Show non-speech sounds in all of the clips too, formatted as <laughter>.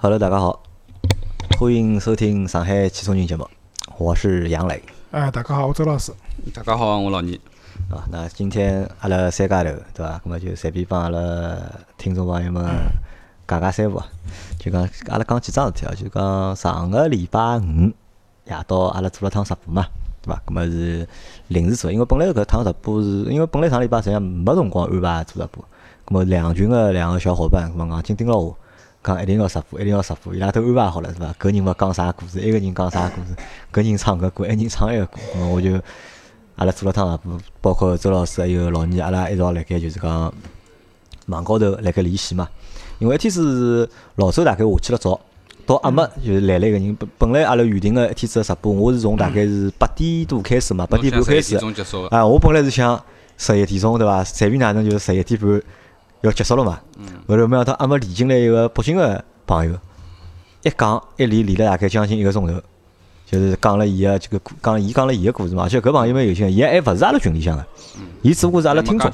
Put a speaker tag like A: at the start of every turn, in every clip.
A: Hello，大家好，欢迎收听上海汽车人节目，我是杨磊。
B: 哎，大家好，我周老师。
C: 大家好，我老倪。
A: 啊，那今天阿拉三家头，对伐？那么就随便帮阿拉听众朋友们讲讲三胡啊。就讲阿拉讲几桩事体啊，就讲上个礼拜五夜到阿拉做了趟直播嘛，对伐？那么是临时做，因为本来搿趟直播是因为本来上礼拜实际上没辰光安排做直播，那么两群个两个小伙伴，咁么硬劲盯牢我，讲一定要直播，一定要直播，伊拉都安排好了，是伐？搿人勿讲啥故事，埃个人讲啥故事，搿人唱搿歌，埃人唱埃个歌，咁么我就。阿拉做了趟直播，包括周老师还有老倪，阿拉一道辣盖就是讲网高头辣盖联系嘛。因为一天是老周大概下去了早，到阿末就是来了一个人。本本来阿拉预定个一天子个直播，我是从大概是八点多开始嘛，八点半开始。啊，我本来是想十一点钟对伐？随便哪能就是十一点半要结束了嘛。后头没想到阿末连进来一个北京个朋友，一讲一连连了大概将近一个钟头。就是讲了伊个这个讲伊讲了伊个故事嘛，而且搿朋友蛮有心，伊还勿是阿拉群里向个，伊只不过是阿拉听众，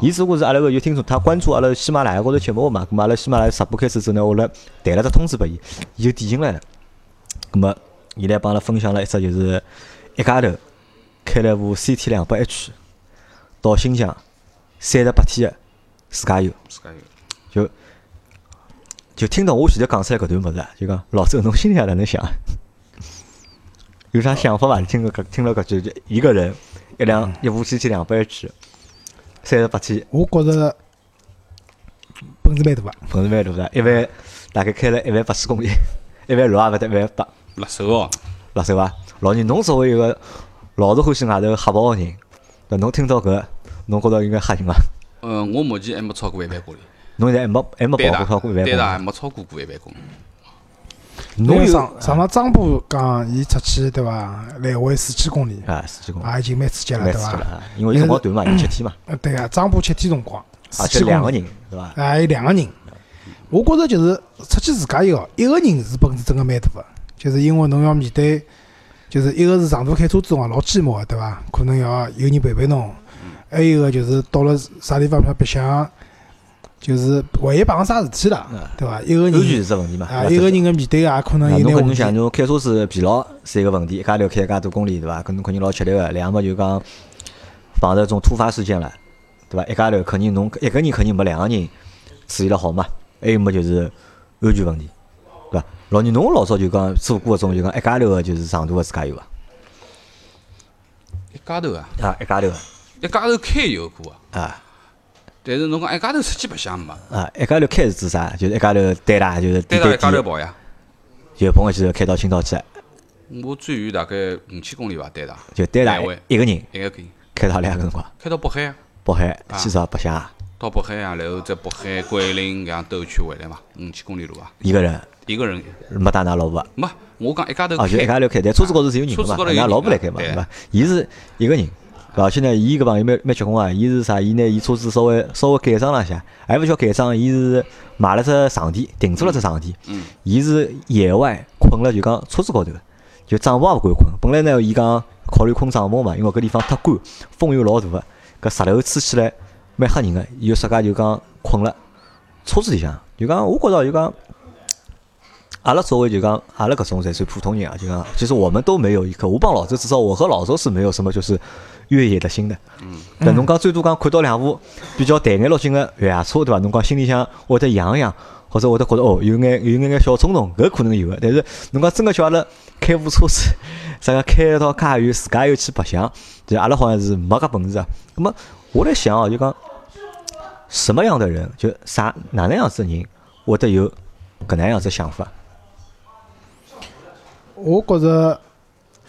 A: 伊只不过是阿拉个有听众，他关注阿拉喜马拉雅高头节目嘛，咁嘛阿拉喜马拉雅直播开始之后呢，我来弹了只通知拨伊，伊就点进来了，咾么伊来帮阿拉分享了一只就是一家头开了部 CT 两百 H 到新疆三十八天个自驾游，
C: 自驾游，
A: 就就听到我现在讲出来搿段物事，就讲老周侬心里向哪能想？<laughs> 有啥想法伐？听个搿听了搿句，就一个人一辆一部 CT 两百 H，三十八天。
B: 我觉着本事蛮大个，
A: 本事蛮大个，一万大概开了一万八千公里，<laughs> 一万六也勿得一万八。
C: 辣手哦，
A: 辣手伐？老倪，侬作为一个老是欢喜外头瞎跑个人，那侬听到搿，侬觉着应该吓人伐？
C: 嗯，我目前还没超过一万公里。
A: 侬现在还没还没跑过超过一万公里？
C: 对还没超过过一万公里。
B: 侬上上趟张波讲，伊出去对伐？来回四千公里
A: 啊，四千公里，
B: 啊，已经蛮刺激了，对伐？
A: 因为辰光短嘛，有七天嘛。
B: 呃，对啊，张波七天辰光，
A: 而且两个人，对伐？
B: 啊，有两个人。我觉着就是出去自驾游，一个人是本事真个蛮大个，就是因为侬要面对，就是一个是长途开车子辰光老寂寞个，对伐？可能要有人陪陪侬。还有一个就是到了啥地方白相。就是万一碰上啥事体了，对伐？一个人
A: 安全是只问题嘛。
B: 啊，一个人个面对啊，可能有
A: 点问题。侬侬想，侬开车子疲劳是一个问题，一家头开介多公里，对伐？可能肯定老吃力个。两个就讲碰着种突发事件了，对伐？一家头肯定侬一个人肯定没两个人处理了好嘛。还有么就是安全问题？老倪，侬老早就讲做过搿种就讲一家头个就是长途个自驾游伐？
C: 一家头啊？
A: 啊，一家头。
C: 一家头开有过
A: 啊。啊。
C: 但是侬讲一家头出去白相没？
A: 啊，一家头开是指啥？就是一家头单啦，就是单
C: 单一家头跑呀。
A: 就碰个机头开到青岛去。
C: 我最远大概五千公里伐，单趟。
A: 就单趟一个人。
C: 一个人。
A: 开到两个辰光？
C: 开到北海啊。
A: 北海，去啥白相？
C: 到北海啊，然后在北海、桂林搿样兜圈回来嘛，五千公里路啊。
A: 一个人？
C: 一个人。
A: 没带㑚老婆？
C: 没，我讲一家头
A: 开。哦，就一家头开，但车子高头是有人嘛？㑚老婆来开嘛？对伐？伊是一个人。而且呢，伊搿朋友蛮蛮结棍啊！伊是啥？伊拿伊车子稍微稍微改装了一下，还勿叫改装，伊是买了只场地，停做了只场地。嗯。伊是野外困了，就讲车子高头，就帐篷也勿敢困。本来呢，伊讲考虑困帐篷嘛，因为搿地方太干，风又老大个，搿石头吹起来蛮吓人个。伊就自家就讲困了车子里向，就讲我觉着就讲，阿拉作为就讲阿拉搿种才算普通人啊，就讲其实我们都没有一颗。我帮老周，至少我和老周是没有什么就是。越野的心的，但侬讲最多讲看到两部比较大眼落劲个越野车，对伐？侬讲心里向会得痒痒，或者会得觉得哦，有眼有眼眼小冲动，搿可能有个。但是侬讲真个叫阿拉开部车子，啥个开到介远，自家又去白相，就阿拉好像是没搿本事啊。那么我来想哦，就讲什么样的人，就啥哪能样子人会得有搿能样子想法？
B: 我觉着。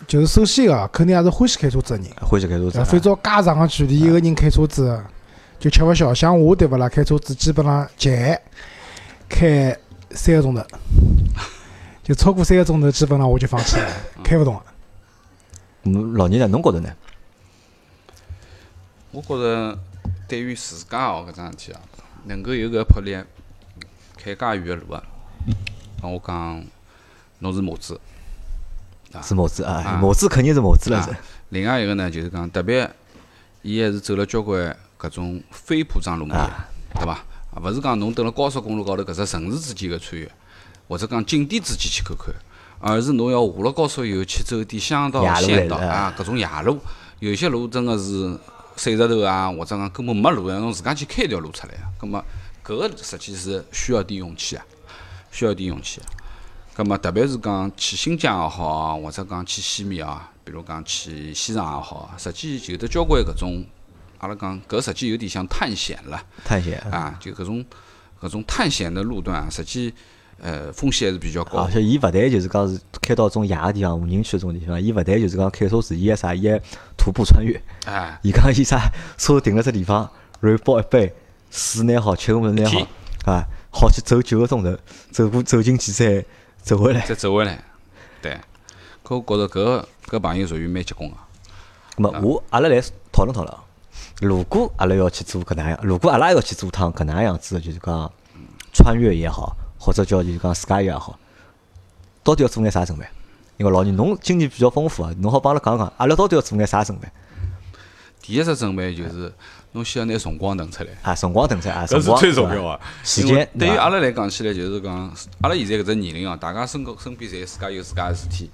B: 就是首先啊，肯定还是欢喜开车子的人。
A: 欢喜开车子。
B: 非照介长个距离，一个人开车子就吃勿消。像我对勿啦？开车子基本上极开三个钟头，<laughs> 就超过三个钟头，基本上我就放弃了，开勿动了。
A: 嗯，老倪呢？侬觉着呢？
C: 我觉着对于自家哦搿桩事体啊，能够有搿魄力开介远个路啊，帮我讲，侬是模子。
A: 是模子啊，模子肯定是模子了是。
C: 另外一个呢，就是讲特别，伊还是走了交关搿种非铺装路面，对伐？啊，勿是讲侬蹲辣高速公路高头搿只城市之间个穿越，或者讲景点之间去看看，而是侬要下了高速以后去走点乡道、县道啊，搿种夜路，有些路真个是碎石头啊，或者讲根本没路，让侬自家去开一条路出来啊。葛么搿个实际是需要点勇气啊，需要点勇气啊。葛么特别是讲去新疆也好啊，或者讲去西面啊，比如讲去西藏也好啊，实际有得交关搿种，阿拉讲搿实际有点像探险了。
A: 探险。
C: 啊，就搿种搿种探险的路段啊，实际呃风险还是比较高
A: 而。且伊勿但就是讲是开到种野个地方、无人区搿种地方，伊勿但就是讲开车子，伊还啥，伊还徒步穿越。
C: 哎，
A: 伊讲伊啥，车停了只地方，然后包一杯水拿好，吃个物事拿好，啊，好去走九个钟头，走过走进去再走回来。
C: 再走回来，对。搿我觉着搿个搿朋友属于蛮结棍个。
A: 咁么我阿拉来讨论讨论啊。如果阿拉要去做搿能样，如果阿拉要去做趟搿能样子的，就是讲穿越也好，或者叫就是讲 sky 也好，到底要做眼啥准备？因为老倪侬经验比较丰富啊，侬好帮阿拉讲讲，阿拉到底要做眼啥准备？
C: 第一只准备就是侬先要拿辰光腾出来，
A: 啊，辰光腾出来啊，
C: 搿是
A: 辰光
C: 最重要
A: 啊。
C: 个。
A: 时间对
C: 于阿拉来讲起来，就是讲，阿拉现在搿只年龄哦，大家身高身边侪自家有自家个事体。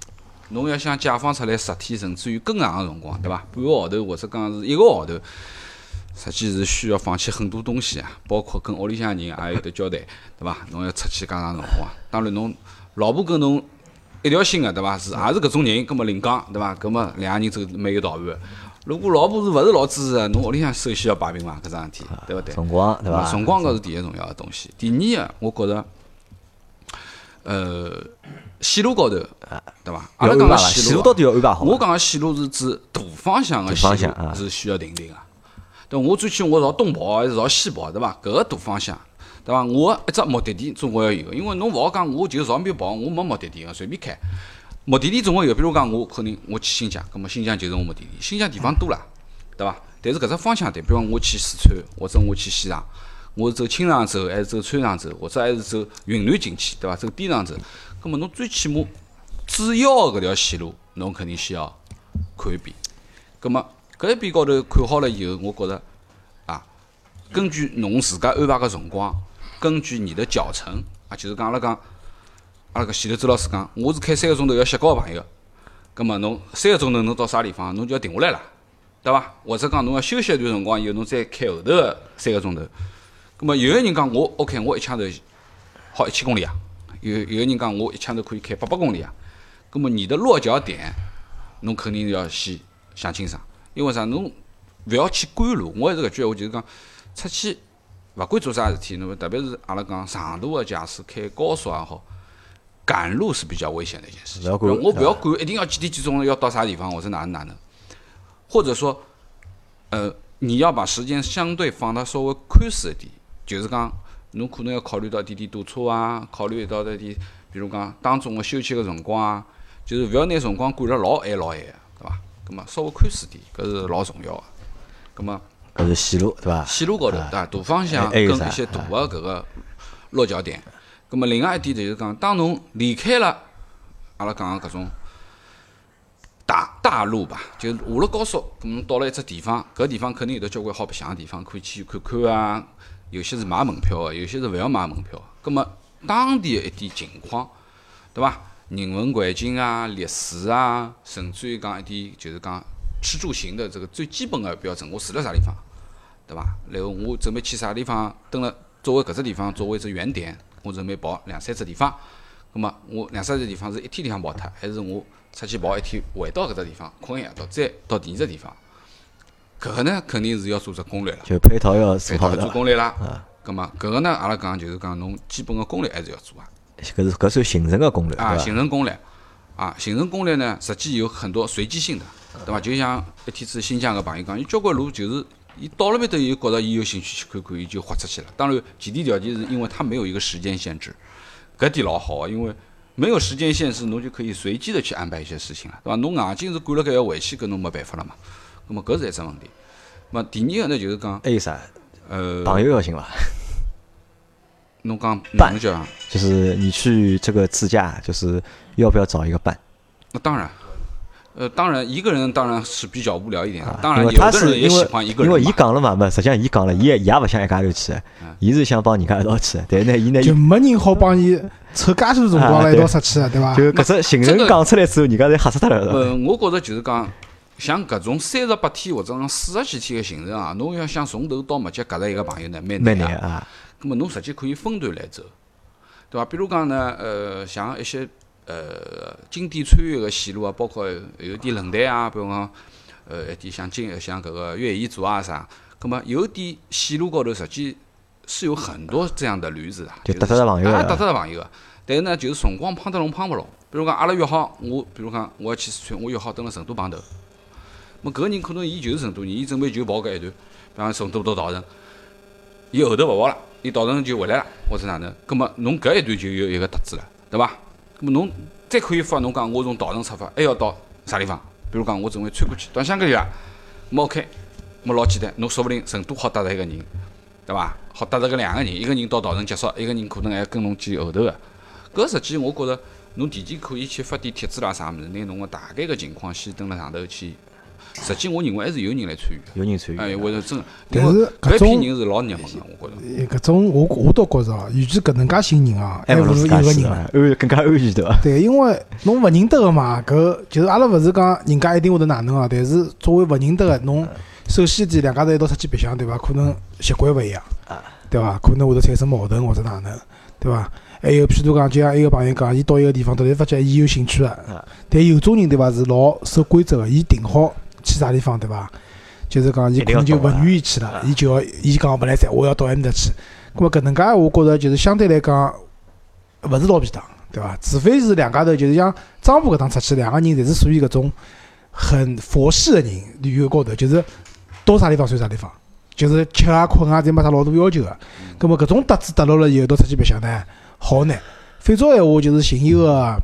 C: 侬要想解放出来十天，甚至于更长个辰光，对伐？半个号头或者讲是一个号头，实际是需要放弃很多东西啊，包括跟屋里向人也有得交代，对伐？侬要出去介长辰光，当然侬老婆跟侬一条心个，对伐？是也是搿种人，葛末另讲，对伐？葛末两个人走蛮有道理个。如果老婆是勿是老支持个，侬屋里向首先要摆平嘛，搿桩事体，对勿对？
A: 辰光对伐？
C: 辰光搿是第一重要个东西。第二个，我觉着，呃，线路高头，对伐？阿拉讲个
A: 线路到底要安排好伐。
C: 我讲个线路是指大方向个线路是需要停停个。对，我最起我朝东跑还是朝西跑，对伐？搿个大方向，对伐？我一只目的地总归要有，因为侬勿好讲我就朝边跑，我没目的地个，随便开。目的地总归有，比如讲我可能我去新疆，葛末新疆就是我目的地。新疆地方多了，对伐？但是搿只方向对，比如讲我去四川，或者我去西藏，我是走青藏走，还是走川藏走，或者还是走云南进去，对伐？走滇藏走，葛末侬最起码主要搿条线路，侬肯定需要看一遍。葛末搿一边高头看好了以后，我觉着啊，根据侬自家安排个辰光，根据你的脚程啊，就是讲阿拉讲，阿拉搿前头周老师讲，我是开三个钟头要歇高个朋友，葛末侬三个钟头侬到啥地方，侬就要停下来了，对伐？或者讲侬要休息一段辰光以后，侬再开后头个三个钟头。葛末有个人讲我 OK，我一枪头好一千公里啊，有有个人讲我一枪头可以开八百公里啊。葛末你的落脚点，侬肯定要先想清爽，因为啥？侬勿要去赶路。我还是搿句闲话，就是讲出去勿管做啥事体，侬特别是阿拉讲长途个驾驶，开高速也好，赶路是比较危险的一件事情。我勿要赶，一定要几点几钟要到啥地方，或者哪能哪能，或者说，呃，你要把时间相对放得稍微宽适一点，就是讲侬可能要考虑到点点堵车啊，考虑到点点，比如讲当中个休息个辰光啊，就是勿要拿辰光赶了老晚老晚葛末稍微宽适点，搿是老重要个。葛末
A: 搿是线路对伐？
C: 线路高头，对伐？大方向跟一些大个搿个落脚点。葛末另外一点就是讲，当侬离开了阿拉讲个搿种大大路吧，就是下了高速，咁侬到了一只地方，搿地方肯定有得交关好白相个地方，可以去看看啊。有些是买门票个，有些是勿要买门票。葛末当地个一点情况，对伐？人文环境啊、历史啊，甚至于讲一点就是讲吃住行的这个最基本的标准，我住辣啥地方，对伐？然后我准备去啥地方，蹲了作为搿只地方作为一只原点，我准备跑两三只地方。那么我两三只地方是一天里向跑脱，还是我出去跑一天回到搿只地方困一夜到，再到第二只地方？搿个呢肯定是要做只攻略了，
A: 就配套要做
C: 配套做攻略啦。葛么搿个呢，阿拉讲就是讲侬基本个攻略还是要做啊。
A: 搿是搿算行程个攻略
C: 啊？行程攻略啊，行程攻略呢，实际有很多随机性的，对伐？就像一天子新疆个朋友讲，伊交关路就是伊到了面头，伊觉着伊有兴趣去看看，伊就豁出去了。当然，前提条件是因为他没有一个时间限制，搿点老好啊，因为没有时间限制，侬就可以随机的去安排一些事情了，对伐？侬硬劲是赶了盖要回去，搿侬没办法了嘛。那么搿是一只问题。那么第二个呢，就是讲，
A: 还有啥？
C: 呃，
A: 朋友要寻伐？
C: 侬讲
A: 伴就是你去这个自驾，就是要不要找一个伴？
C: 那当然。呃，当然，一个人当然是比较无聊一点的。
A: 啊
C: 当然，有的人也
A: 他是因为
C: 喜欢一个人
A: 因为伊。讲了嘛，嘛，实际上伊讲了，伊也伊也勿想一家头去，伊是想帮人家一道去，但是呢，伊呢，
C: 哎
B: 就没人好帮伊凑介许多辰光了，一道出去，对伐？
A: 就搿只行程讲出来之后，人家侪吓死脱了？
C: 呃，我觉着就是讲，像搿种三十八天或者讲四十几天个行程啊，侬要想从头到末脚夹着一个朋友呢，蛮
A: 蛮
C: 难啊。
A: 难啊，
C: 咁么侬实际可以分段来走，对伐？比如讲呢，呃，像一些呃经典穿越个线路啊，包括有点冷淡啊，比如讲呃一点像经像搿个越野组啊啥，咁么有点线路高头实际是有很多这样的驴子啊，
A: 就是搭得着朋友的
C: 啊，搭得着朋友个。但是呢，就是辰光碰得拢碰勿拢。比如讲，阿拉约好，我比如讲我要去四川，我约好蹲辣成都碰头。么搿个人可能伊就是成都人，伊准备就跑搿一段，比方成都到稻城，伊后头勿跑了，伊稻城就回来了，或者哪能？葛末侬搿一段就有一个特子了，对伐？葛末侬再可以发侬讲我从稻城出发，还要到啥地方？比如讲我准备穿过去到香格里拉，么 OK，么老简单，侬说不定成都好搭着一个人，对伐？好搭着搿两个人，一个人到稻城结束，一个人可能还跟侬去后头个。搿实际我觉着侬提前可以去发点帖子啦啥物事，拿侬个大概个情况先登辣上头去。实际我认为还是有人来参与。
A: 有人参与
C: 哎，
A: 的。
C: 会得真的，
B: 但是搿种
C: 批人是老热门个，我觉着。
B: 搿种我我倒觉着哦，与其搿能介寻人啊，
A: 还
B: 还不如一个人了。
A: 去的安更加安全对伐？
B: 对，因为侬勿认得个嘛，搿就是阿拉勿是讲人家一定会得哪能啊，但是作为勿认得个，侬首先一点两家头一道出去白相，对伐？可能习惯勿一样
A: 啊，
B: 对伐？可能会得产生矛盾或者哪能，对伐？还有譬如讲，就像一个朋友讲，伊到一个地方，突然发觉伊有兴趣个
A: 啊，
B: 但有种人对伐是老守规则个，伊定好去啥地方对伐？就是讲伊可能就勿愿意去了
A: 啊，
B: 伊就要伊讲勿来三，我要到埃面搭去。咾么搿能介，我觉着就是相对来讲勿是老便当，对伐？除非是两家头，就是像张浦搿趟出去，两个人侪是属于搿种很佛系个人，旅游高头就是到啥地方算啥地方，就是吃啊困啊，侪没啥老大要求个。咾么搿种搭子搭牢了以后，到出去白相呢，好难。非洲闲话就是寻一个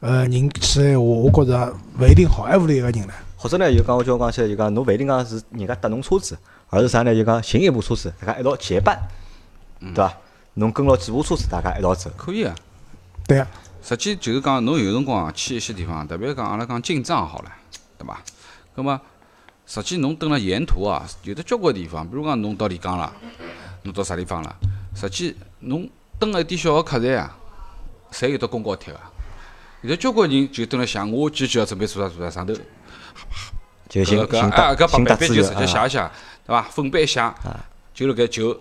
B: 呃人去闲话，我觉着勿一定好，还勿如一个人呢。
A: 或者呢，就讲我叫我讲起来，就讲侬勿一定讲是人家搭侬车子，而是啥呢？就讲寻一部车子，大家一道结伴，对伐？侬跟牢几部车子，大家一道走。
C: 可以啊。
B: 对啊，
C: 实际就是讲，侬有辰光啊去一些地方，特别讲阿拉讲进藏好了，对伐？那么，实际侬蹲辣沿途啊，有的交关地方，比如讲侬到丽江了，侬到啥地方了？实际侬蹲了一点小个客栈啊，侪有得公告贴个。有的交关人就蹲辣想，我继续要准备做啥做啥，上头
A: 就寻
C: 搿搿
A: 寻搭
C: 啊搿
A: 寻搭资源
C: 白板就直接写
A: 啊
C: 一写，对伐？粉笔一写，就辣盖就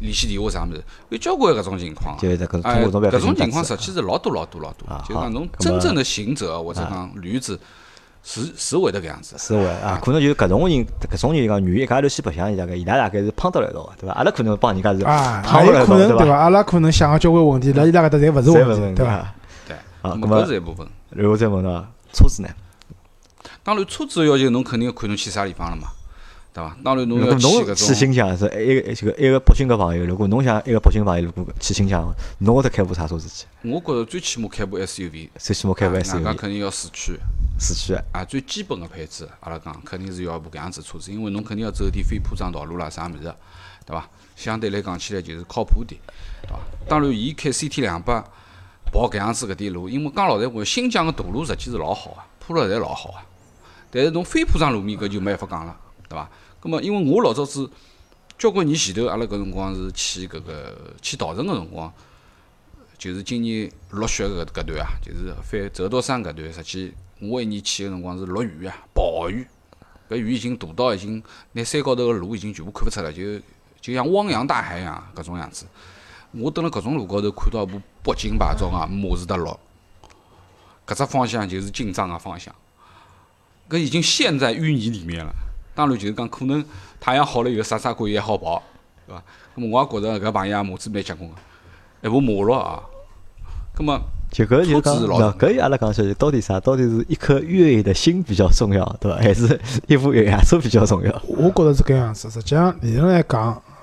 C: 联系电话啥物事，有交关搿种情况啊。
A: 就是搿种
C: 搿种情况实际是老多老多老多
A: 啊，
C: 就是讲侬真正的行者或者讲驴子是是会得搿样子。
A: 是会啊，可能就是搿种人，搿种人讲愿意一家头去白相，伊大概伊拉大概是碰到了一道个，对伐？阿拉可能帮人家是
B: 啊，
A: 碰
B: 也有可能
A: 到了一道，伐？
B: 对伐？阿拉可能想个交关问题，辣伊拉搿搭侪勿是问题，对伐？
A: 啊。
C: 对，
A: 啊
C: 搿是一部分。
A: 然后再问到车子呢？
C: 当然，车子的要求侬肯定要看侬去啥地方了嘛，对伐？当然侬要去搿
A: 侬去
C: 种。
A: 新疆是一个这个一个北京个朋友，如果侬想一个北京朋友如果去新疆，侬会得开部啥车子去？
C: 我觉着最起码开部 SUV，
A: 最起码开部 SUV，
C: 肯定要四驱。
A: 四驱的。
C: 啊，最基本个配置，阿拉讲肯定是要一部搿样子车子，因为侬肯定要走点非铺装道路啦，啥物事，对伐？相对来讲起来就是靠谱点，对伐？当然，伊开 CT 两百跑搿样子搿点路，因为讲老实闲话，新疆个大路实际是老好啊，铺了侪老好啊。但是侬非铺装路面搿就没办法讲了，对伐？葛末因为我老早子交关年前头，阿拉搿辰光是去搿个去稻城个辰光，就是今年落雪搿搿段啊，就是翻折多山搿段，实际我一年去个辰光是落雨啊，暴雨，搿雨已经大到已经拿山高头个路已经全部看勿出了，就就像汪洋大海一样搿种样子。我蹲辣搿种路高头看到一部北京牌照啊，马自达六，搿只方向就是进藏个方向，搿已经陷在淤泥里面了。当然就是讲可能太阳好了以后啥啥可以还好跑，对伐？那么我也觉着搿朋友啊马子蛮结棍个，一部马六啊，那么
A: 就搿就讲，那搿阿拉讲起来，到底啥？到底是一颗越野的心比较重要，对伐？还是一部越野车比较重要？
B: 我觉着是搿样子。实际上理论来讲，嗯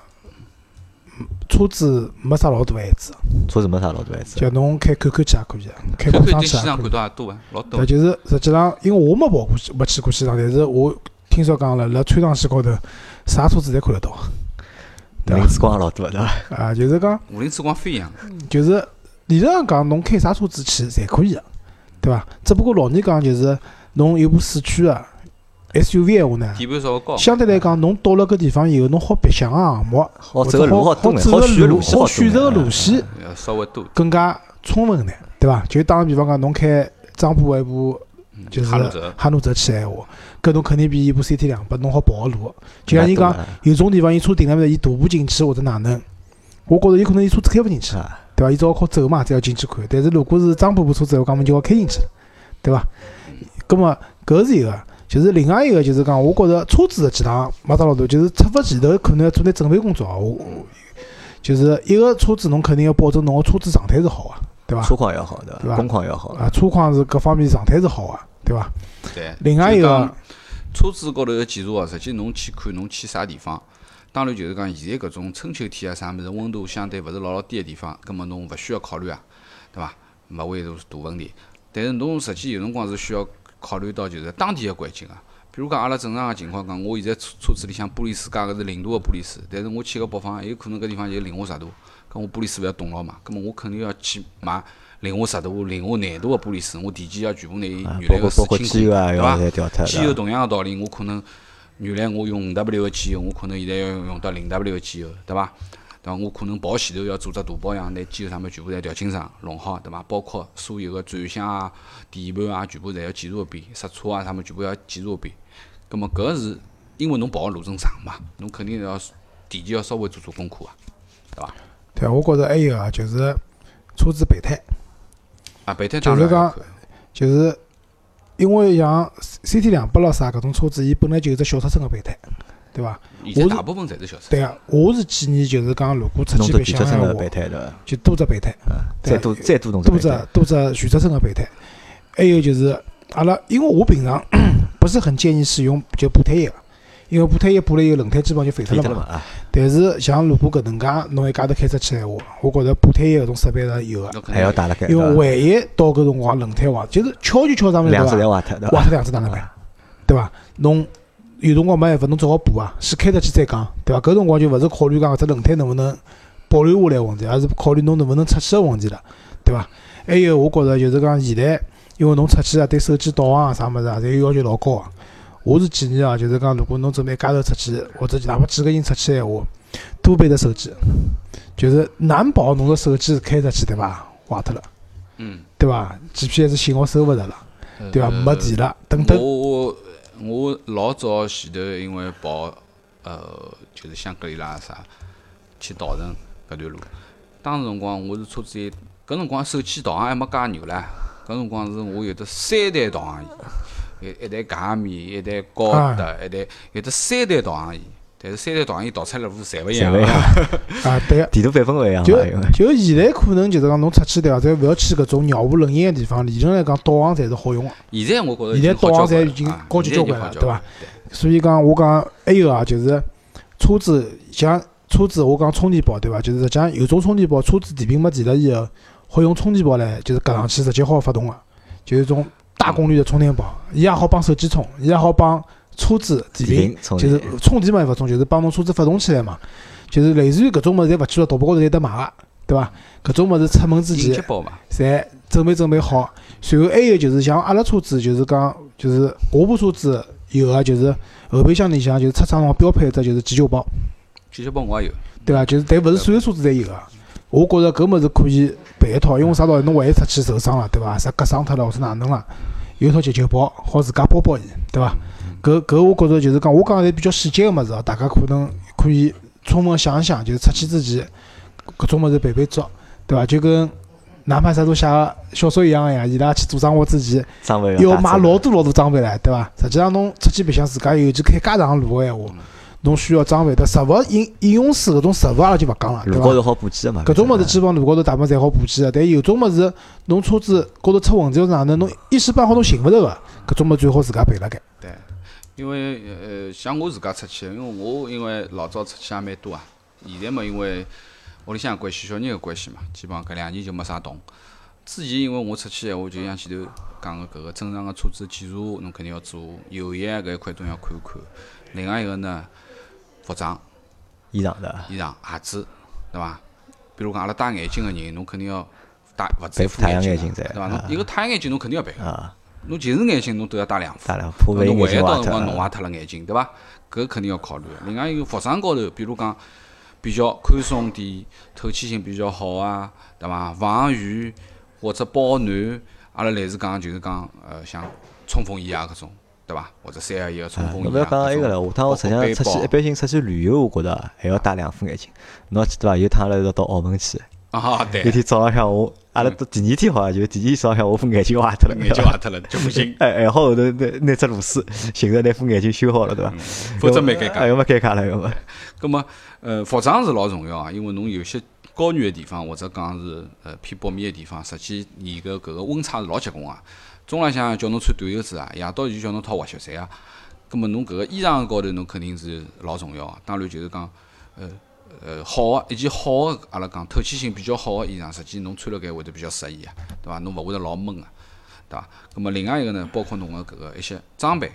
B: 车子没啥老大限制，
A: 车子没啥老大限制。
B: 就侬开看看去也可以，开
C: 看
B: 广场去也可以。
C: 看到也多啊，老多
B: 对，。就是实际上，因为我没跑过去，没去过西藏，但是我听说讲了，辣川藏线高头，啥车子侪看得到。对
A: 名之光老多，对伐？
B: 啊，就是讲，
C: 五菱之光飞扬，
B: 就是理论上讲，侬开啥车子去侪可以个，对伐？只不过老年讲就是侬有部四驱个 SUV 闲话呢，
C: 底盘稍微高。
B: 相对来讲，侬到了搿地方以后，侬好白相个项目，
A: 好走个路
B: 或者好
A: 多眼，
B: 走个路，
A: 好选个路线
B: 好选择个路线
C: 稍微多。
B: 更加充分呢？对伐？就打个比方讲，侬开张浦一部就是
C: 哈努泽
B: 哈鲁泽去闲话，搿侬肯定比伊部 CT 两百侬好跑个路。就像伊讲有种地方伊车停辣面，伊徒步进去或者哪能，我觉着有可能伊车子开勿进去，
A: 啊，
B: 对伐？伊只好靠走嘛，才要进去看。但是如果是张浦部车子，我讲么就要开进去了，对伐？葛么搿是一个，就是另外一个就是讲，我觉着车子的几趟没得老大，就是出发前头可能要做点准备工作啊。我我就是一个车子，侬肯定要保证侬个车子状态是好个，对伐？
A: 车况要好，对
B: 对吧
A: 伐？工况要好，
B: 啊，车况是各方面状态是好个，对伐？
C: 对。
B: 另外一个，
C: 车子高头个检查哦，实际侬去看侬去啥地方。当然就是讲，现在搿种春秋天啊啥物事，温度相对勿是老老低个地方，葛末侬勿需要考虑啊，对伐？勿会是大问题。但是侬实际有辰光是需要考虑到就是当地个环境啊。比如讲，阿拉正常个情况讲，我现在车车子里向玻璃水加个是零度个玻璃水，但是我去个北方，有可能搿地方就零下十度，搿我玻璃水勿要冻牢嘛，搿么我肯定要去买零下十度、零下廿度个玻璃水，我提前要全部拿伊
A: 啊
C: 原来个水
A: 油啊，
C: 对伐？机油同样个道理，我可能原来我用五 W 个机油，我可能现在要用到零 W 个机油，对伐？对伐？我可能跑前头要做只大保养，拿机油上面全部侪调清爽、弄好，对伐？包括所有个转向啊、底盘啊，全部侪要检查一遍，刹车啊，啥么全部要检查一遍。葛末搿是因为侬跑个路程长嘛，侬肯定要提前要稍微做做功课啊，对伐？
B: 对，我觉着还有啊，就是车子备胎，
C: 啊，备胎
B: 就是讲就是因为像 CT 两百咯啥搿种车子，伊本来就是只小尺寸个备胎，对伐？我是
C: 现在大部分侪是小车。
B: 对啊，我是建议就是讲，如果出去白相闲话，
A: 个备胎，
B: 就多只备胎，
A: 再多再多弄只
B: 多只
A: 备胎，
B: 多只全尺寸个备胎。还有就是阿拉，因为我平常 <clears throat> 不是很建议使用就补胎液个，因为补胎液补了以后轮胎基本上就废脱了嘛。但是像如果搿能介侬一家头开出去闲话，我觉着补胎液搿种设备是有个，
A: 还要打辣盖，
B: 因为万一到搿辰光轮胎坏，就是敲就敲上面对
A: 两只？坏脱，对
B: 坏
A: 伐？
B: 脱两只哪能办？对伐？侬有辰光没办法，侬只好补啊，先开出去再讲，对伐？搿辰光就勿是考虑讲搿只轮胎能勿能保留下来问题，而是考虑侬能勿能出去个问题了，对伐？还有我觉着就是讲现在，因为侬出去啊，对手机导航啊啥物事啊，侪要求老高个。我是建议啊，就是讲如果侬准备一家头出去，或者哪怕几个人出去闲话，多备只手机，就是难保侬个手机开出去对伐？坏脱了，
C: 嗯，
B: 对伐？GPS 信号收勿着了，对伐？没电了，等等。
C: 我我我老早前头因为跑呃就是香格里拉啥去稻城搿段路，当时辰光我是车子有搿辰光手机导航还没介牛唻，搿辰光是我有得三台导航仪，一一台佳米，一台高德，一台有得三台导航仪，但是三台导航仪导出来路侪勿一样
B: 啊，<laughs> 对个。
A: 地图版本勿一样
B: 就就现在可能就是讲侬出去对伐？再勿要去搿种鸟无人烟个地方，理论来讲导航侪是好用个。
C: 现在我觉着
B: 现在导航侪已
C: 已
B: 经高级交关了对伐？所以讲我讲还有啊，就是车子像车子我讲充电宝对伐？就是实际上有种充电宝，车子电瓶没电了以后，好用充电宝来就是夹上去直接好发动个，就是种大功率的充电宝，伊也好帮手机充，伊也好帮车子电
A: 电
B: 瓶就是充电嘛勿充，就是帮侬车子发动起来嘛。就是类似于搿种物事，侪勿去了淘宝高头有得买个，对伐？搿种物事出门之前侪准备准备好。随后还有就是像阿拉车子，就是讲就是我部车子有个就是后备箱里向就是出厂上标配一只就是急救包，
C: 急救包我也有。
B: 对伐？就是但勿是所有车子侪有个。我觉着搿物事可以备一套，因为啥道理？侬万一出去受伤了，对伐？啥割伤脱了或者哪能了，有一套急救包，好自家包包伊，对伐？搿搿我觉着就是讲，我讲个侪比较细节个物事哦，大家可能可以充分想一想，就是出去之前搿种物事备备足，对伐？就跟哪怕啥都写个小说一样个呀，伊拉去做生活之前
A: 装备
B: 要买老多老多装备唻，对伐？实际上侬出去白相自家尤其开介长路个闲话，侬需要装备的食物饮饮用水搿种食物阿拉就勿讲了，对伐
A: 路高？头好补给个嘛，
B: 搿种物事基本上路高头大部分侪好补给个，但有种物事侬车子高头出问题或者哪能，侬一时半会侬寻勿着个，搿种物事最好自家备辣盖。
C: 对，因为呃，像我自家出去，因为我因为老早出去也蛮多啊。现在嘛，因为屋里向关系、小人个关系嘛，基本上搿两年就没啥动。之前因为我出去闲话，就像前头讲个搿个正常个车子检查，侬肯定要做，油液搿一块东西要看一看。另外一个呢，服装、
A: 衣裳的，
C: 衣裳、鞋子，对伐？比如讲阿拉戴眼镜个人，侬肯定要戴勿副
A: 戴太阳
C: 眼
A: 眼镜在
C: 对伐？侬
A: 啊
C: 一个太阳眼镜侬肯定要戴个，
A: 啊，
C: 侬近视眼镜侬都要戴两副。
A: 大量破万一
C: 到辰光弄
A: 啊，
C: 坏脱了眼镜，对伐？搿肯定要考虑。另外一个服装高头，比如讲比较宽松点、透气性比较好啊，对伐？防雨、或者保暖，阿拉类似讲就是讲呃像冲锋衣啊搿种，对伐？或者三合一个冲锋衣啊
A: 侬勿要讲埃个了，下趟我实际上出去，一般性出去旅游，我觉着还要戴两副眼镜。侬还记得伐？有趟阿拉一道到澳门去，<laughs>
C: 啊，对
A: 有，天早浪向我，阿拉到第二天好像就第二天早浪向我副眼镜坏脱了，
C: 眼镜坏脱了就不行，<laughs>
A: 哎，还好后头拿拿只螺丝，寻着拿副眼镜修好了，对伐？
C: 否则蛮尴尬
A: 哎，要么尴尬了，要么。<laughs>
C: 咁么，呃，服装是老重要啊，因为侬有些高原个地方或者讲是呃偏北面个地方，实际伊个搿个温差是老结棍啊。中浪向叫侬穿短袖子啊，夜到就叫侬套滑雪衫啊。咁么侬搿个衣裳高头侬肯定是老重要啊。当然就是讲，呃呃好个一件好个阿拉讲透气性比较好个衣裳，实际侬穿辣盖会得比较适宜啊，对伐？侬勿会得老闷个，对伐？咁么另外一个呢，包括侬个搿个一些装备，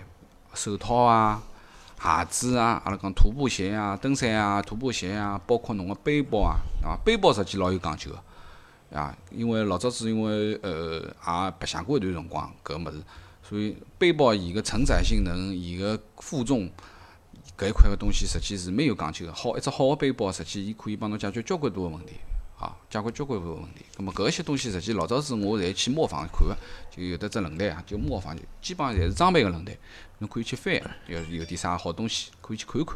C: 手套啊。鞋子啊，阿拉讲徒步鞋啊、登山啊、徒步鞋啊，包括侬个背包啊，啊，背包实际老有讲究个，啊，因为老早子因为呃也白相过一段辰光搿个物事，所以背包伊个承载性能、伊个负重搿一块个东西，实际是蛮有讲究个。好，一只好个背包，实际伊可以帮侬解决交关多个问题。啊，解决交关多个问题。咁么搿一些东西，实际老早子我侪去模仿看个，就有得只论坛啊，就模仿，就基本上侪是装备个论坛，侬可以去翻，有有点啥好东西可以去看一看。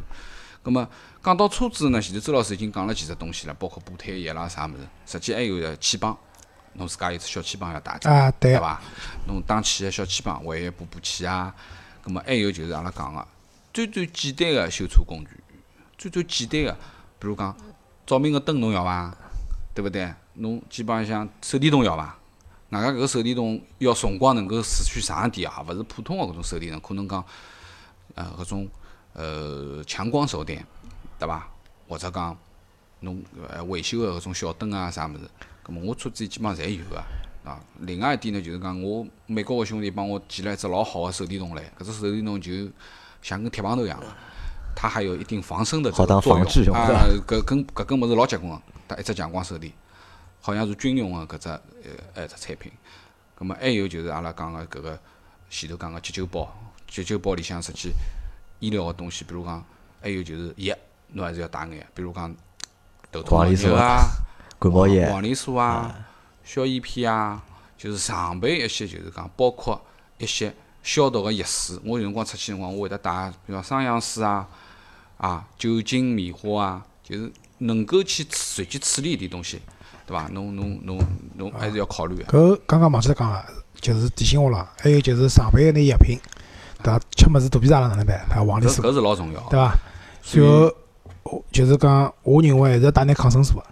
C: 咁么讲到车子呢，前头周老师已经讲了几只东西了，包括补胎液啦啥物事，实际还有个气泵，侬自家有只小气泵要带着，
B: 啊，对
C: 对，伐？侬打气个小气泵，为补补气啊。咁么还有就是阿拉讲个最最简单个修车工具，最最简单个，比如讲照明个灯侬要伐？对勿对？侬基本上像手电筒要伐？外加搿个手电筒要辰光能够持续长一点啊，勿是普通个搿种手电筒，可能讲呃搿种呃强光手电，对伐？或者讲侬呃维修个搿种小灯啊啥物事，葛末我车子基本上侪有个啊。另外一点呢，就是讲我美国个兄弟帮我寄了一只老好个手电筒来，搿只手电筒就像根铁棒头一样个，它还有一定防身的这个作
A: 用
C: 啊。搿根搿根物事老结棍个，它一只强光手电，好像是军用个搿只呃一只产品。葛末还有就是阿拉讲个搿个前头讲个急救包，急救包里向实际医疗个东西，比如讲还有就是药，侬还是要带眼，比如讲头痛药啊。
A: 感冒药
C: 黄连素啊、消炎片啊，就是常备一些，就是讲包括一些消毒个药水。我有辰光出去辰光，我会得带，比如讲双氧水啊、啊酒精棉花啊，就是能够去随机处理一点东西，对伐？侬侬侬侬还是要考虑个。
B: 搿刚刚忘记脱讲了，就是提醒我了。还有就是上班个那药品，对伐？吃物事肚皮胀了哪能办？黄连素，
C: 搿搿是老重要
B: 对
C: 个，
B: 伐？就是讲，我认为还是要带点抗生素个。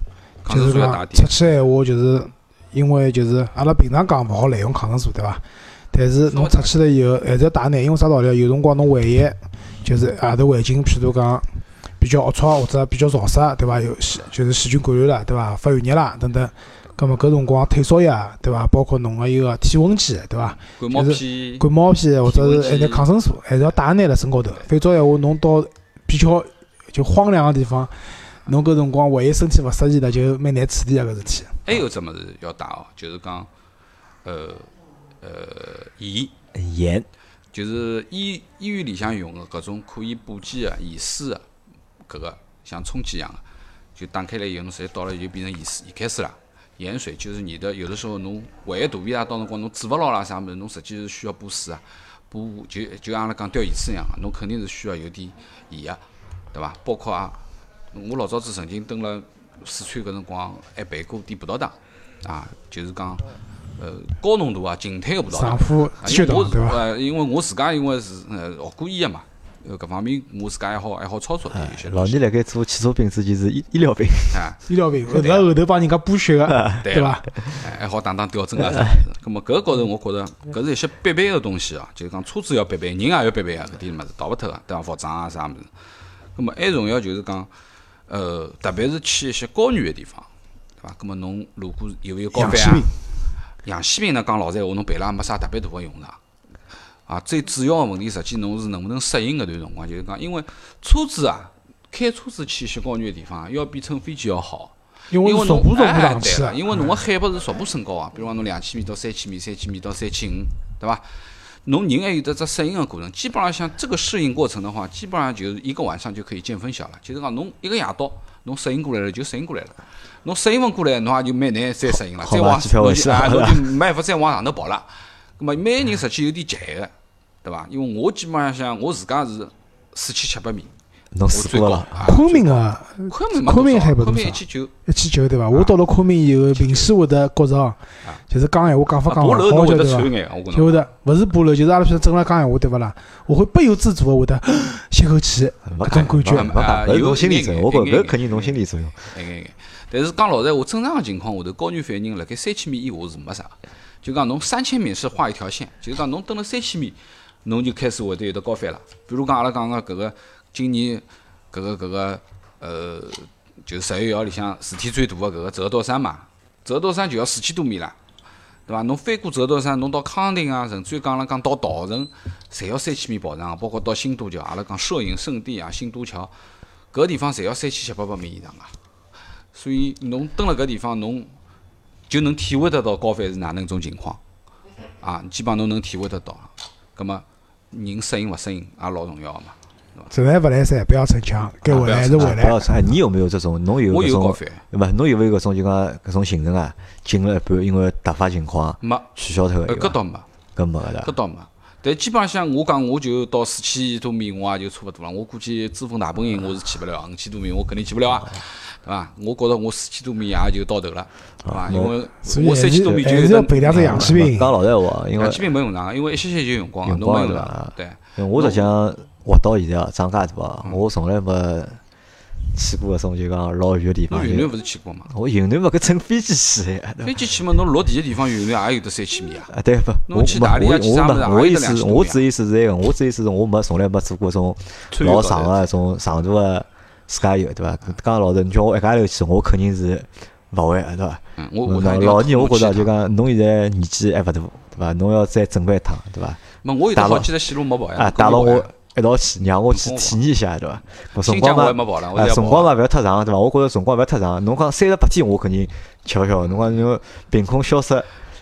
C: 抗
B: 就是讲
C: 生素要带点。
B: 出去闲话，就是因为就是阿拉平常讲勿好滥用抗生素，对伐？但是侬出去了以后，还是要带眼，因为啥道理？有辰光侬万一就是外头环境，譬如讲比较龌龊或者比较潮湿，对伐？有细就是细菌感染了，对伐？发炎热啦等等。葛末搿辰光退烧药，对伐？包括侬个一个体温计，对伐？
C: 感冒
B: 就
C: 片，
B: 感冒片或者是还
C: 体温计
B: 眼抗生素，还是要带眼辣身高头。否则闲话，侬到比较就荒凉个地方，侬搿辰光万一身体勿适宜了，就蛮难处理个搿事体。
C: 还有只物事要带哦，就是讲，呃呃盐。
A: 盐，
C: 就是医医院里向用个搿种可以补剂个盐水个搿个像冲剂一样个，就打开来以后，侬直接倒了就变成盐水盐开水了。盐水就是你的，有的时候侬万一肚皮啊，到辰光侬止勿牢啦啥物事，侬实际是需要补水啊，补就就像阿拉讲吊盐水一样个，侬肯定是需要有点盐个，对伐？包括啊，我老早子曾经蹲辣四川搿辰光还办过点葡萄糖，啊，就是讲呃高浓度啊静态个葡萄糖
B: 上。铺
C: 啊，因
B: 血糖
C: 为我是？呃，因为我自家因为是呃学过医个嘛，呃，搿方面我自家还好还好操作有些
A: 老
C: 东西
A: 倪辣盖做汽车品之前是医医疗品，
C: 啊，
B: 医疗病，后头后头帮人家补血个，
C: 对
B: 对伐？
C: 哎还好打打吊针啊啥物事。葛末搿高头我觉着搿是一些必备个东西啊，就是讲车子要必备，人也要必备啊，搿点物事逃勿脱个，对伐？服装啊啥物事。葛末还重要就是讲，呃，特别是去一些高原个地方，对伐？葛末侬如果有没有高反啊
B: 氧气
C: 瓶呢，讲老实闲话，侬备了也没啥特别大个用场。啊，最主要个问题，实际侬是能不能适应搿段辰光，就是讲，因为车子啊，开车子去一些高原个地方，要比乘飞机要好。
B: 因为
C: 侬
B: 步逐步
C: 哎
B: 上去
C: 了，。因为侬个海拔是逐步升高啊，比如讲侬两千米到三千米，三千米到三千五，对伐？侬人还有得只适应个过程，基本上像这个适应过程的话，基本上就是一个晚上就可以见分晓了。就是讲侬一个夜到，侬适应过来了就适应过来了。侬适应勿过来，侬也就蛮难再适应了。再往
A: 机票回去
C: 侬就啊，侬就 <laughs> 没办法再往上头跑了。咁么每个人实际有点急个，对伐？因为我基本上想我自家是四千七百米，
A: 侬
C: 我最高
A: 试过了？
C: 啊。
B: 昆明啊
C: 昆明没
B: 昆明
C: 一千九，
B: 一千九对伐？我到了昆明以后，平时会得觉着哦，就是讲闲话讲法讲勿
C: 爬楼侬会
B: 好晓得伐？会。得勿是爬楼，就是阿拉平时正常讲闲话对勿啦？我会不由自主个会得 <gasps> 吸口气，
A: 没
B: 搿种感觉
C: 啊
A: 没讲，搿是
C: 有
A: 侬心理作用，我觉搿肯定侬心理作用。
C: 但是讲老实闲话，正常个情况下头，高原反应辣盖三千米以下是没啥个。就讲侬三千米是画一条线，就是讲侬登了三千米，侬就开始会得有得高反了。比如讲阿拉讲个搿个今年搿个搿个呃，就是十一月号里向事体最大个搿个折多山嘛，折多山就要四千多米了。对伐？侬翻过折多山，侬到康定啊，甚至于讲了讲到稻城，侪要三千米跑上，包括到新都桥，阿拉讲摄影圣地啊，新都桥，搿地方侪要三千七八百米以上啊。所以侬蹲辣搿地方，侬就能体会得到高反是哪能一种情况啊，基本上侬能体会得到。葛么人适应勿适应也老重要个嘛。
B: 实在勿来三，不要逞强，该回来还是回来。
A: 不要说，哎，你有没有这种？侬有搿种？
C: 我有高反，
A: 对吧？侬有没有搿种就讲搿种行程啊？进了一半，因为突发情况
C: 没，
A: 取消脱
C: 呃，
A: 个，
C: 搿倒没，
A: 搿没个的。
C: 搿倒没。但基本上像我讲，我就到四千多米，我也就差勿多了。我估计珠峰大本营我是去不了，五千多米我肯定去不了啊，对伐？我觉着我四千多米也就到头了，对伐？因为我三千多米就
B: 还是要备两只氧气瓶。
A: 讲老实闲话，因为
C: 氧气瓶没用上，因为一歇歇就用光了，
A: 用
C: 侬没用上
A: 光了啊。
C: 对，
A: 我实际上活到现在啊，张家大啊，
C: 嗯
A: 我从来没去过搿种就讲老远个地方。
C: 侬云南勿是去过嘛？
A: 我云南嘛，搿乘飞机去的，
C: 飞机去嘛，侬落地个地方云南也有得三千米啊。
A: 啊，对不？
C: 侬去
A: 我我我意思，我只意思是这个，我只意思是我没从来没做过种老长个种长途个自驾游，对伐？讲老实，你叫我一家头去，我肯定是勿会个，对伐？
C: 嗯，我
A: 老
C: 我
A: 老年我觉着就讲侬现在年纪还勿大，对伐？侬要再准备一趟，对伐？
C: 没我有得好几条线路没跑呀。
A: 啊，
C: 跟
A: 我一道去，让我去体验一下，对伐？辰光嘛，
C: 我还没跑了，我
A: 啊，
C: 是要跑啊。
A: 辰光嘛勿要太长，对伐？我觉着辰光勿要太长。侬讲三十八天，我肯定吃勿消。侬讲侬凭空消失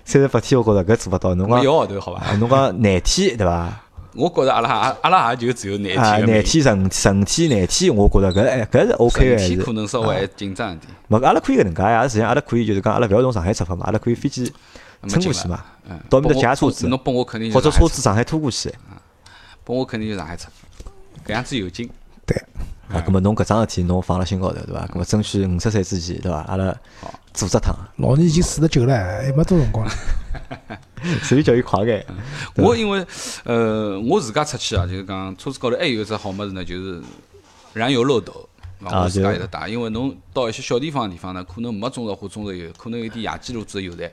A: 三十八天，我觉着搿做勿到。侬讲
C: 没一个号头好伐？
A: 啊，侬讲廿天，对伐？
C: 我觉着阿拉也阿拉也就只有廿
A: 啊，
C: 天
A: 廿天、十五十五天、廿天，我觉着搿哎搿是 OK 个，还是
C: 十天可能稍微紧张一点。
A: 没阿拉可以搿能介呀，实际上阿拉可以就是讲阿拉勿要从上海出发嘛，阿拉可以飞机
C: 那么近了
A: 乘过去嘛，
C: 嗯，
A: 到面搭借车子或者车子上海拖过去。
C: 拨我肯定就上海出，搿样子有劲。
B: 对，
A: 啊，葛末侬搿桩事体侬放辣心高头，对伐？葛末争取五十岁之前，对伐？阿拉组织趟，
B: 老年已经四十九了，还没多辰光了。<laughs>
A: 所以叫伊快眼。
C: 我因为呃，我自家出去啊，就是讲车子高头还有一只好物事呢，就是燃油漏斗。
A: 啊
C: 我自家
A: 就
C: 有得打，因为侬到一些小地方的地方呢，可能没中石化中石油，可能有点野鸡路子的油站。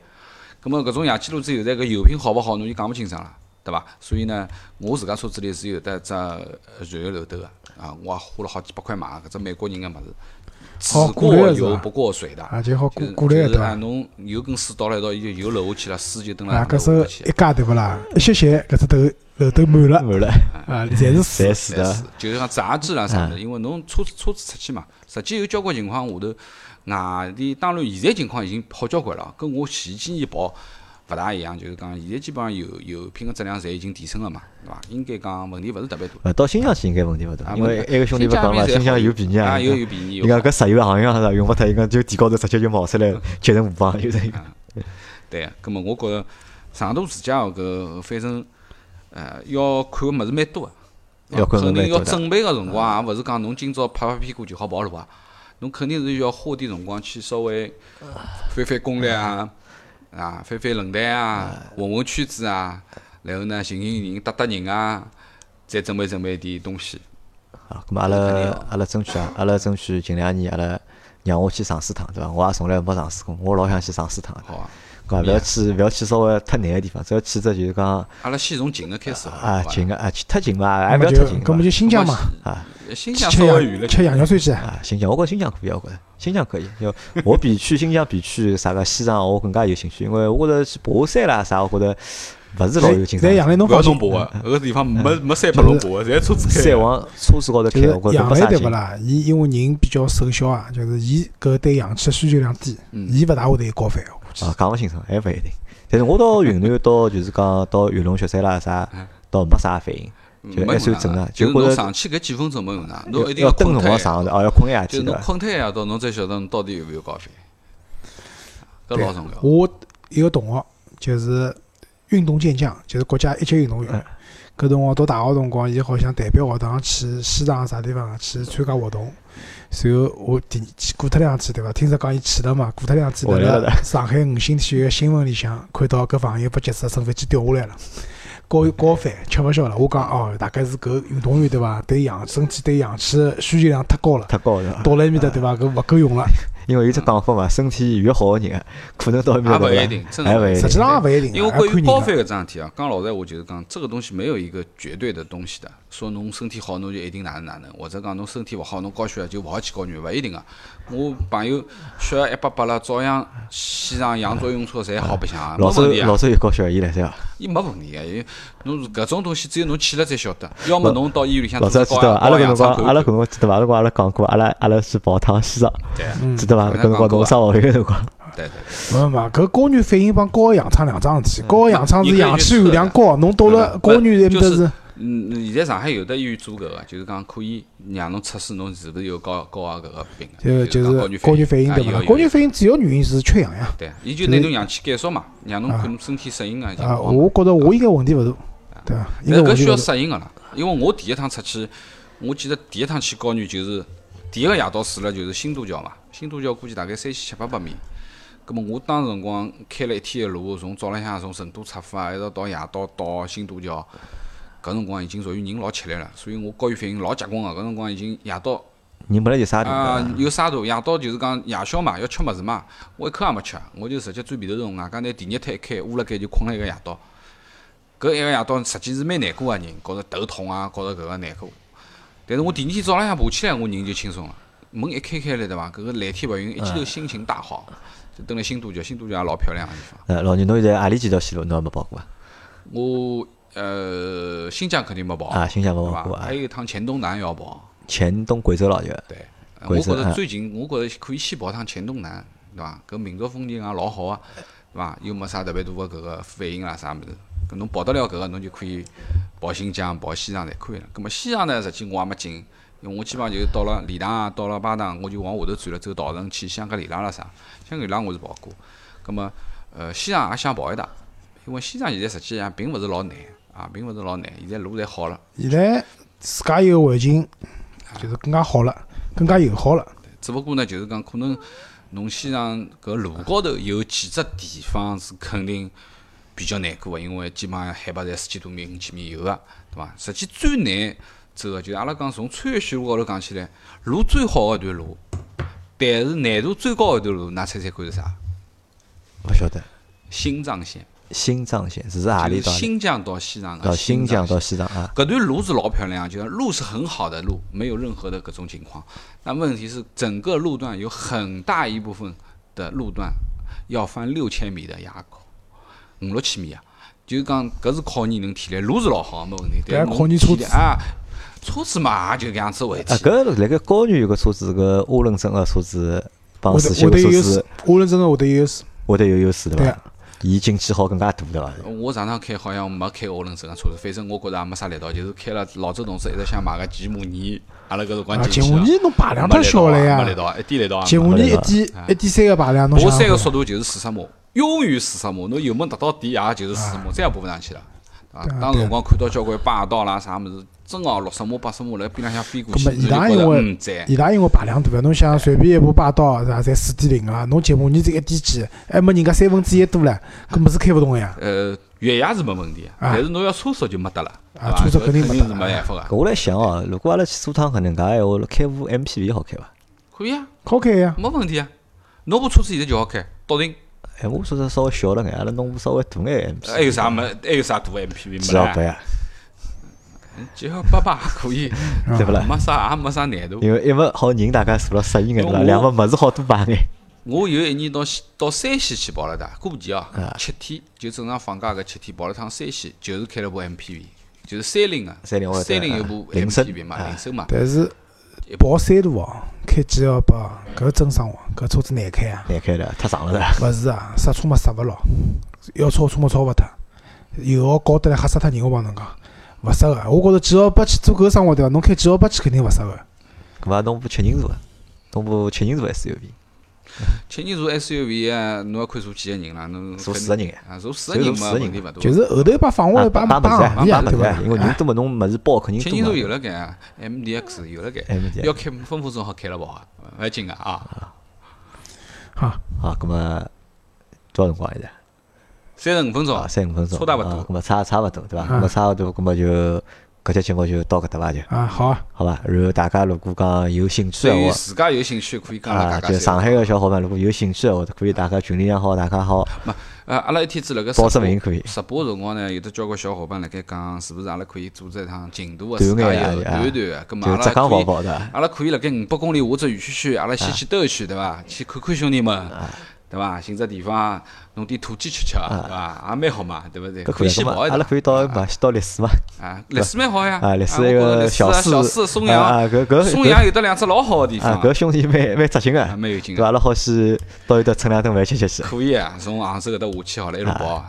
C: 咁么搿种野鸡路子油站搿油品好勿好，侬就讲勿清爽了，对伐？所以呢，我自家车子里是有得一只呃燃油漏斗个，啊，我也花了好几百块买搿只美国人个物事，只
B: 过
C: 油不过水的。
B: 啊，就好过过来
C: 就是啊，
B: 对伐？
C: 侬油跟水倒了一道，伊就油漏下去了，水就等了
B: 啊，搿时候
C: 下
B: 一。加对勿啦？一歇歇，搿只头漏斗满了
A: 满了，
B: 啊，侪是水。
A: 侪是的
C: 就是讲杂质啦啥的，因为侬车子车子出去嘛，实际有交关情况下头，外地当然现在情况已经好交关了，跟我前几年跑勿大一样，就是讲现在基本上油油品个质量侪已经提升了嘛，对伐？应该讲问题勿是特别大。
A: 呃，到新疆去应该问题勿
C: 啊
A: 大，因为埃个兄弟勿讲嘛，新疆油便宜
C: 啊，
A: 啊。
C: 有有便宜，
A: 伊
C: 有好
A: 讲搿石油行业啥用勿脱，伊讲就地高头直接就冒出来节能无帮，就是一个。
C: 对，葛末我觉着长途自驾哦搿反正呃要看个物事蛮多个。
A: 要看
C: 肯定要准备个辰光，也勿是讲侬今朝拍拍屁股就好跑路啊。侬肯定是要花点辰光去稍微翻翻攻略啊，啊，翻翻论坛啊，混混圈子啊，然后呢寻寻人搭搭人啊，再准备准备点东西。
A: 啊，咁么阿拉阿拉争取啊，阿拉争取近两年阿拉让我去尝试趟，对伐？我也从来没尝试过，我老想去尝试趟的。
C: 好啊，
A: 搿勿要去勿要去稍微太难个地方，只要去只就是讲
C: 阿拉先从近个开始好
A: 啊
C: 伐
A: 近个啊去太近嘛，还勿要太近嘛
B: 搿么就新疆嘛，
A: 啊
C: 新疆
B: 吃
C: 稍微远了
B: 吃羊肉串去啊。
A: 啊新疆，我觉着新疆可以，我觉着新疆可以。要我比去新疆比去啥个西藏我更加有兴趣，因为我觉着去爬山啦啥，我觉着勿是老有劲
B: 在杨澜侬
C: 勿要
B: 放心，
C: 侬爬个，搿个地方没没山拨侬爬个，侪车子开的。
A: 山往车子高头开，
B: 就是
A: 我觉着没啥劲。
B: 对勿啦？伊因为人比较瘦小啊，就是伊搿对氧气的需求量低，
C: 嗯
B: 伊勿大会得有高反，我
A: 啊，讲勿清楚，还勿一定。但是我到云南到就是讲到玉龙雪山啦啥，倒没啥反应。就还算正常，
C: 就是
A: 觉着
C: 侬上去搿几分钟没用上，侬一定
A: 要蹲辰
C: 困脱一夜
A: 光上的，哦，要困一夜
C: 就是侬。困脱一夜到，侬才晓得侬到底有没有高反，搿老重要。
B: 我一个同学就是运动健将，就是国家一级运动员
A: 嗯。
B: 搿辰光读大学辰光，伊好像代表学堂去西藏啥地方啊去参加活动。随后我第过脱两天对伐？听说讲伊去了嘛，过脱两天辣
A: 回来了
B: 辣上海五星体育新闻里向看到搿朋友被劫持，乘飞机掉下来了。高高反吃勿消了，我讲哦，大概是搿运动员对伐？对氧身体对氧气的需求量太高了，
A: 太高了，
B: 到了埃面搭对伐？搿勿够用了。
A: 因为有只讲法嘛，身体越好的人，可能到埃面
C: 也勿一定，真的
A: 还勿一定
B: 实际上也勿一定啊，
C: 因为关于高反搿桩事体啊，讲老实闲话就是讲，这个东西没有一个绝对的东西的，说侬身体好侬就一定哪能哪能，或者讲侬身体勿好侬高血压就勿好去高原，勿一定个。我朋友血压一百八了，照样西藏羊卓用车侪好白相啊，没
A: 老周
C: 问题啊
A: 老，周有高血压，伊来塞伐？
C: 伊没问题个。侬是搿种东西只有侬去了才晓得，要么侬到医院里向
A: 老
C: 做只高
A: 周记得伐？阿拉搿辰光，阿拉搿辰光记得伐？阿拉辰光阿拉讲过，阿拉阿拉去跑趟西藏，
C: 对
B: 嗯
A: 记得伐？搿辰光侬上学个辰光，
C: 对对，
B: 没没，搿高原反应帮高氧舱两桩事体。高氧舱是氧气含量高，侬到了
C: 嗯
B: 高原埃面
C: 得是
B: 是
C: 嗯，现在上海有的医院做搿个，就是讲可以让侬测试侬是勿是有高高压搿个病的，
B: 就
C: 就是
B: 是高原反应对伐？高原反应主要原因是缺氧呀。
C: 对，伊就拿侬氧气减少嘛，让侬看侬身体适应个情
B: 啊，我觉着我应该问题勿大，对伐？因
C: 为搿需要。适应个啦，因为我第一趟出去，我记得第一趟去高原就是第一个夜到住了就是新都桥嘛，新都桥估计大概三千七八百米。葛末我当时辰光开了一天的路，从早浪向从成都出发，一直到夜到到新都桥，搿辰光已经属于人老吃力了，所以我高原反应老结棍个。搿辰光已经夜到
A: 人本来就沙土
C: 啊
A: 的，
C: 有沙土，夜到就是讲夜宵嘛，要吃物事嘛，我一口也没吃，我就直接钻被头洞，外加拿电热毯一开，捂辣盖就困了一个夜到。搿一个夜到实际是蛮难过个人，觉着头痛啊，觉着搿个难过。但是我第二天早浪向爬起来，我人就轻松了。门一开开来对伐？搿个蓝天白云，一记头心情大好。就蹲辣新都桥，新都桥也老漂亮个地方。
A: 呃，老牛侬现在何里几条线路侬还没跑过啊？
C: 我呃新疆肯定没跑，
A: 啊新疆没跑过啊
C: 还有一趟黔东南要跑。
A: 黔东贵州了就，
C: 对，呃我觉着最近，我觉着可以先跑趟黔东南，对伐？搿民族风情也老好啊，对伐？又没啥特别大个搿个反应啊啥物事，搿侬跑得了搿个，侬就可以跑新疆、跑西藏侪可以了。葛末西藏呢，实际我也没进，因为我基本上就是到了理塘啊，到了巴塘，我就往下头转了，走稻城去香格里拉啦啥。香格里拉我是跑过，葛末呃西藏也想跑一趟，因为西藏现在实际上并勿是老难啊，并勿是老难，现在路侪好了。
B: 现在自家一个环境就是更加好了，更加友好了。
C: 只不过呢，就是讲可能侬西藏搿路高头有几只地方是肯定比较难过个，因为基本上海拔侪四千多米、五千米有个，对伐？实际最难走个，就是阿拉讲从穿越线路高头讲起来，路最好个一段路，但是难度最高个一段路，㑚猜猜看是啥？
A: 勿晓得。
C: 新藏线，
A: 新藏线是何
C: 就是
A: 里到？
C: 新疆到西藏个
A: 到新疆到西藏啊？
C: 搿段路是老漂亮，就是路是很好的路，没有任何的搿种情况。但问题是，整个路段有很大一部分的路段要翻六千米的垭口，五六千米啊，就是讲搿是考验人体力。路是老好，没问题，但是
B: 考验车子
C: 体力啊，车子嘛也就搿样子回
A: 啊，
C: 去。
A: 搿辣盖高原有个车子，搿涡轮增个车子帮四驱车子，
B: 涡轮增压会得有优势。
A: 会得有优势对伐？伊进气好更加大对伐？
C: 我上趟开好像没开涡轮增个车子，反正我觉着也没啥力道，就是开了老周同事一直想买个吉姆尼，阿拉搿辰光，
B: 吉姆尼侬排量太小了呀
C: 没力道，一点力道
B: 吉姆尼一点一点三个排量，侬
C: 爬山个速度就是四十码，永远四十码，侬油门踏到底也就是四十码，再也爬勿上去了。
B: 对啊，
C: 当时辰光看到交关霸道啦啥物事，真哦六十码八十码辣边浪向飞过去，
B: 伊拉因为。伊拉因为排量大，侬想随便一部霸道是伐？才四点零啊，侬吉姆尼这一点几，还没人家三分之一多唻，<laughs> 搿么是开勿动个呀。
C: 呃，越野是没问题，
B: 啊
C: 但是侬要车速就没得了，
B: 啊车速肯定没
C: 办法个。
A: 搿我来想哦，如果阿拉去做趟搿能介闲话，开部 MPV 好开伐？
C: 可以啊，
B: 好开呀，
C: 没问题啊。侬部车子现在就好开，笃定。
A: 哎，我车子稍微小了眼，阿拉弄部稍微大眼 MPV。
C: 还有啥没？还有啥大 MPV 没
A: 八
C: 啦？
A: 呀，
C: 几号八八也可以，<laughs>
A: 对勿啦？
C: 没啥也没啥难度。
A: 因为一勿好人大家坐了适应眼对伐？
C: 因为我
A: 两勿物事好多摆眼。
C: 我有一年到西到山西去跑了的，过年哦
A: 啊，
C: 七天就正常放假个七天跑了趟山西，就是开了部 MPV，就是三菱个，
A: 三菱我
C: 三菱有部
A: 啊铃声
C: MPV 嘛，
A: 啊
C: 铃声嘛，
B: 但是跑山路哦，开 G 幺八，搿真生活，搿车子难开啊。
A: 难开的，太长了？
B: 勿是啊，刹车嘛刹勿牢，要超车嘛超勿脱，油耗高得来吓死脱人，我帮侬讲。勿适合。我觉着几号八去做搿个生活对伐？侬开几号八去肯定勿适合。
A: 搿么侬部七人座个，侬部七人座 SUV，
C: 七人座 SUV 啊，侬要看坐几个人啦，侬
A: 坐四个人哎
C: 啊，坐四个人嘛，
A: 只有坐四个人
C: 问题勿大。
B: 就是后头把放下来摆
A: 摆
B: 摆
A: 摆物事啊，
B: 行李啊，对伐？
A: 因为人多嘛，侬物事包肯定
C: 七人座。有了该啊，MDX 有了该
A: ，MDX
C: 要开分分钟好开了跑啊，勿要紧个啊。
B: 好，
A: 好，搿么多少辰光现在？
C: 三十五分钟
A: 啊，，三五分钟。
C: 差大勿多
A: 啊搿么差差勿多，对伐？
B: 啊
A: 差勿多，搿么就搿节节目就到搿搭伐就，
B: 啊，好啊，
A: 好伐？然后大家如果讲有兴趣
C: 对于，自家有兴趣可以讲
A: 啊，
C: 了，
A: 就上海个小伙伴如果有兴趣个话，可以大家群里向好，大家好
C: 呃，阿拉一天子辣盖
A: 报名可以。
C: 直播个辰光呢，有得交关小伙伴辣盖讲，是勿是阿拉可以组织一趟近途个
A: 短
C: 自家游
A: 眼啊
C: 短短个，葛末
A: 就浙
C: 阿拉可以？阿拉可以辣盖五百公里下只园区区，阿拉先去兜一圈，对伐？去看看兄弟们，
A: 啊
C: 对伐？寻只地方弄点土鸡吃吃，对伐？也蛮好嘛，对勿对？可以跑一
A: 阿拉可以到嘛，先到历史嘛，
C: 啊，历史蛮好呀，
A: 啊，历史
C: 我
A: 一个小四
C: 啊小四松
A: 啊
C: 阳，
A: 啊搿搿
C: 松阳有得两只老好个地
A: 啊，
C: 方，
A: 搿兄弟蛮蛮扎劲个，
C: 啊蛮有劲
A: 对伐？阿，拉好先到伊搭蹭两顿饭吃吃去，
C: 可以啊，从杭州搿搭下去好了，一路跑，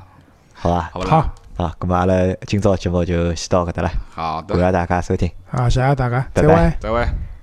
A: 好伐？
C: 好？
B: 好，
A: 啊，咁么阿拉今朝节目就先到搿搭了，
C: 好的，
A: 感谢大家收听。
B: 好，谢谢大家，
A: 拜拜。
B: 再会。
C: 再会。